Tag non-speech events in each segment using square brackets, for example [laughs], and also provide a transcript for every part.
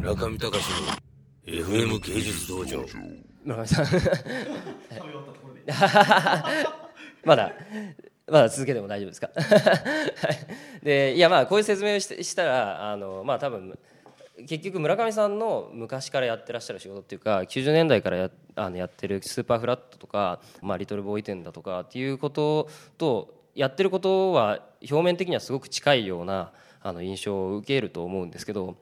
村上隆の FM 芸術道場。村上さん。[laughs] まだまだ続けても大丈夫ですか？[laughs] でいやまあこういう説明をししたらあのまあ多分結局村上さんの昔からやってらっしゃる仕事っていうか90年代からやあのやってるスーパーフラットとか、まあ、リトルボーイ店だとかっていうこととやってることは表面的にはすごく近いようなあの印象を受けると思うんですけど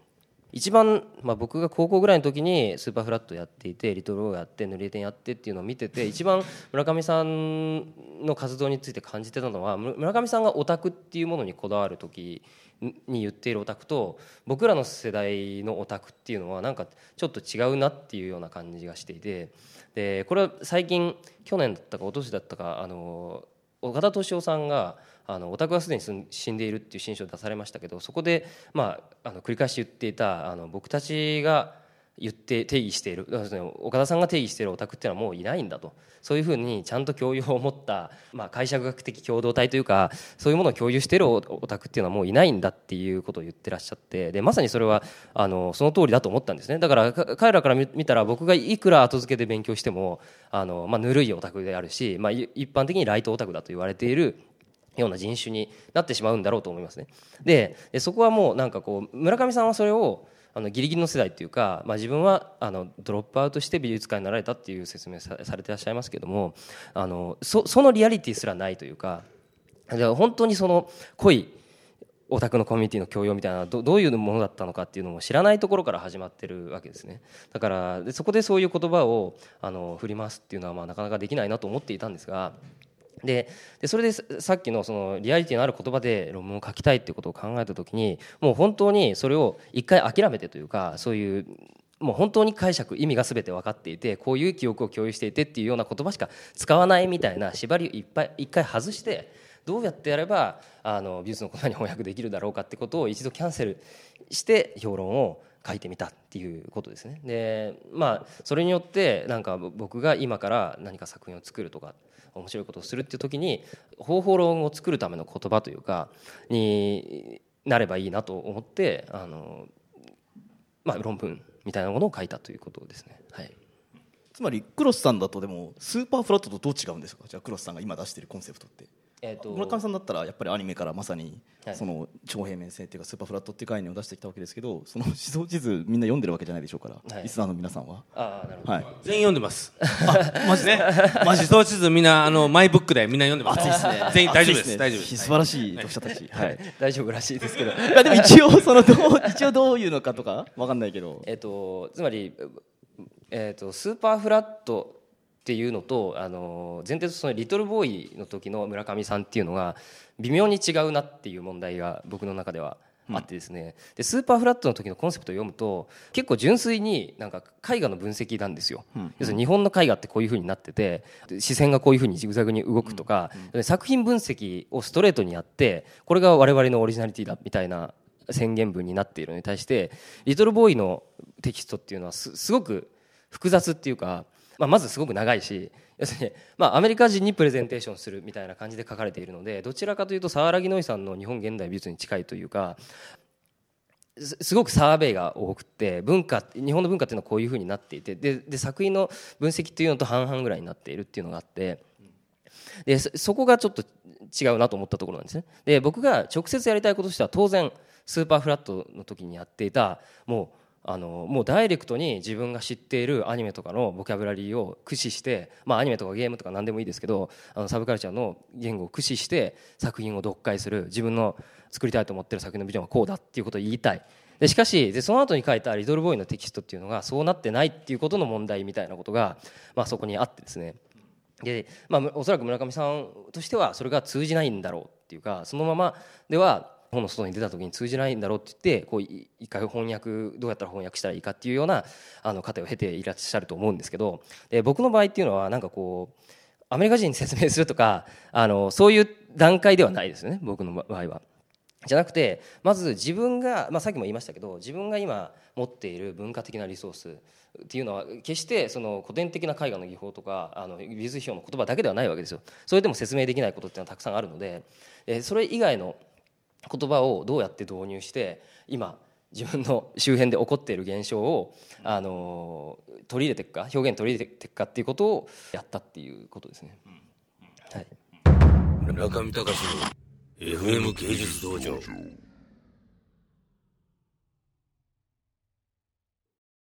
一番、まあ、僕が高校ぐらいの時にスーパーフラットやっていてリトルオーやって塗り絵店やってっていうのを見てて一番村上さんの活動について感じてたのは村上さんがオタクっていうものにこだわる時に言っているオタクと僕らの世代のオタクっていうのはなんかちょっと違うなっていうような感じがしていてでこれは最近去年だったか一昨年だったかあの岡田敏夫さんがあのオタクはすでに死んでいるっていう新書を出されましたけどそこで、まあ、あの繰り返し言っていたあの僕たちが言って定義している岡田さんが定義しているオタクっていうのはもういないんだと。そういうふうにちゃんと教養を持った、まあ、解釈学的共同体というかそういうものを共有しているオタクっていうのはもういないんだっていうことを言ってらっしゃってでまさにそれはあのその通りだと思ったんですね。だから彼らから見たら僕がいくら後付けで勉強してもあの、まあ、ぬるいオタクであるし、まあ、一般的にライトオタクだと言われているような人種になってしまうんだろうと思いますね。でそこはもうなんかこう村上さんはそれをあのギリギリの世代っていうか、まあ、自分はあのドロップアウトして美術家になられたっていう説明されてらっしゃいますけどもあのそのリアリティすらないというか本当にその濃いオタクのコミュニティの教養みたいなどどういうものだったのかっていうのも知らないところから始まってるわけですねだからそこでそういう言葉をあの振り回すっていうのはまあなかなかできないなと思っていたんですがでそれでさっきのそのリアリティのある言葉で論文を書きたいっていうことを考えた時にもう本当にそれを一回諦めてというかそういうもう本当に解釈意味が全て分かっていてこういう記憶を共有していてっていうような言葉しか使わないみたいな縛りをいっぱい一回外してどうやってやればあの美術の言葉に翻訳できるだろうかってことを一度キャンセルして評論を書いてみたっていうことですね。でまあそれによってなんか僕が今から何か作品を作るとか面白いことをするっていう時に方法論を作るための言葉というかになればいいなと思ってあの、まあ、論文みたいなものを書いたということですね。はいつまりクロスさんだとでもスーパーフラットとどう違うんですか？じゃあクロスさんが今出してるコンセプトってえーと、村上さんだったらやっぱりアニメからまさにその超平面性っていうかスーパーフラットっていう概念を出してきたわけですけどその思想地図みんな読んでるわけじゃないでしょうから、はい、リスナーの皆さんは。あなるほど、はい、全員読んでます。マジね。マジ思想地図みんなあのマイブックでみんな読んでます。熱いですね。全員大丈夫です、ね、大丈夫です。素晴らしい読者たち、はい、[laughs] 大丈夫らしいですけど。いやでも一応そのどう一応どういうのかとかわかんないけど。えっ、とつまりえーとスーパーフラットっていうのとあの前提とそのリトルボーイの時の村上さんっていうのが微妙に違うなっていう問題が僕の中ではあってですね、でスーパーフラットの時のコンセプトを読むと結構純粋になんか絵画の分析なんですよ、要するに日本の絵画ってこういうふうになってて視線がこういうふうにジグザグに動くとか、作品分析をストレートにやってこれが我々のオリジナリティだみたいな宣言文になっているのに対してリトルボーイのテキストっていうのはすごく複雑っていうかまあ、まずすごく長いし要するに、まあ、アメリカ人にプレゼンテーションするみたいな感じで書かれているのでどちらかというと沢良ノイさんの日本現代美術に近いというかすごくサーベイが多くて文化日本の文化っていうのはこういうふうになっていてでで作品の分析っていうのと半々ぐらいになっているっていうのがあってでそこがちょっと違うなと思ったところなんですね。で僕が直接やりたいこととしては当然スーパーフラットの時にやっていたもうあのもうダイレクトに自分が知っているアニメとかのボキャブラリーを駆使して、まあ、アニメとかゲームとか何でもいいですけどあのサブカルチャーの言語を駆使して作品を読解する自分の作りたいと思ってる作品のビジョンはこうだっていうことを言いたい。でしかしでその後に書いた「リトルボーイ」のテキストっていうのがそうなってないっていうことの問題みたいなことが、まあ、そこにあってですね。で、まあ、おそらく村上さんとしてはそれが通じないんだろうっていうかそのままでは本の外に出た時に通じないんだろうって言ってこう一回翻訳どうやったら翻訳したらいいかっていうようなあの過程を経ていらっしゃると思うんですけどで僕の場合っていうのはなんかこうアメリカ人に説明するとかあのそういう段階ではないですよね僕の場合は。じゃなくてまず自分が、まあ、さっきも言いましたけど自分が今持っている文化的なリソースっていうのは決してその古典的な絵画の技法とかあの美術批評の言葉だけではないわけですよそれでも説明できないことっていうのはたくさんあるのでそれ以外の言葉をどうやって導入して今自分の [laughs] 周辺で起こっている現象をあの取り入れていくか表現取り入れていくかっていうことをやったっていうことですね。はい、中見隆の FM 芸術道場。